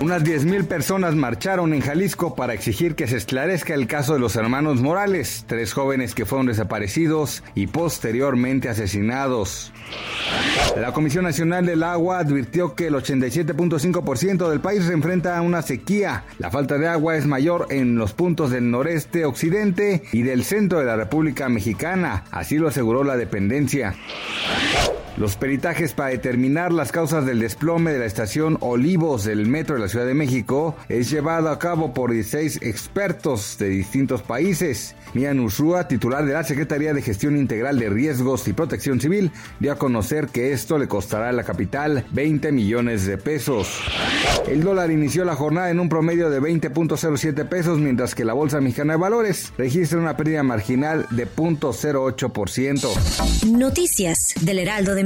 Unas 10.000 personas marcharon en Jalisco para exigir que se esclarezca el caso de los hermanos Morales, tres jóvenes que fueron desaparecidos y posteriormente asesinados. La Comisión Nacional del Agua advirtió que el 87.5% del país se enfrenta a una sequía. La falta de agua es mayor en los puntos del noreste, occidente y del centro de la República Mexicana, así lo aseguró la dependencia. Los peritajes para determinar las causas del desplome de la estación Olivos del metro de la Ciudad de México es llevado a cabo por 16 expertos de distintos países. Mian Ushua, titular de la Secretaría de Gestión Integral de Riesgos y Protección Civil, dio a conocer que esto le costará a la capital 20 millones de pesos. El dólar inició la jornada en un promedio de 20.07 pesos, mientras que la Bolsa Mexicana de Valores registra una pérdida marginal de 0.08%. Noticias del Heraldo de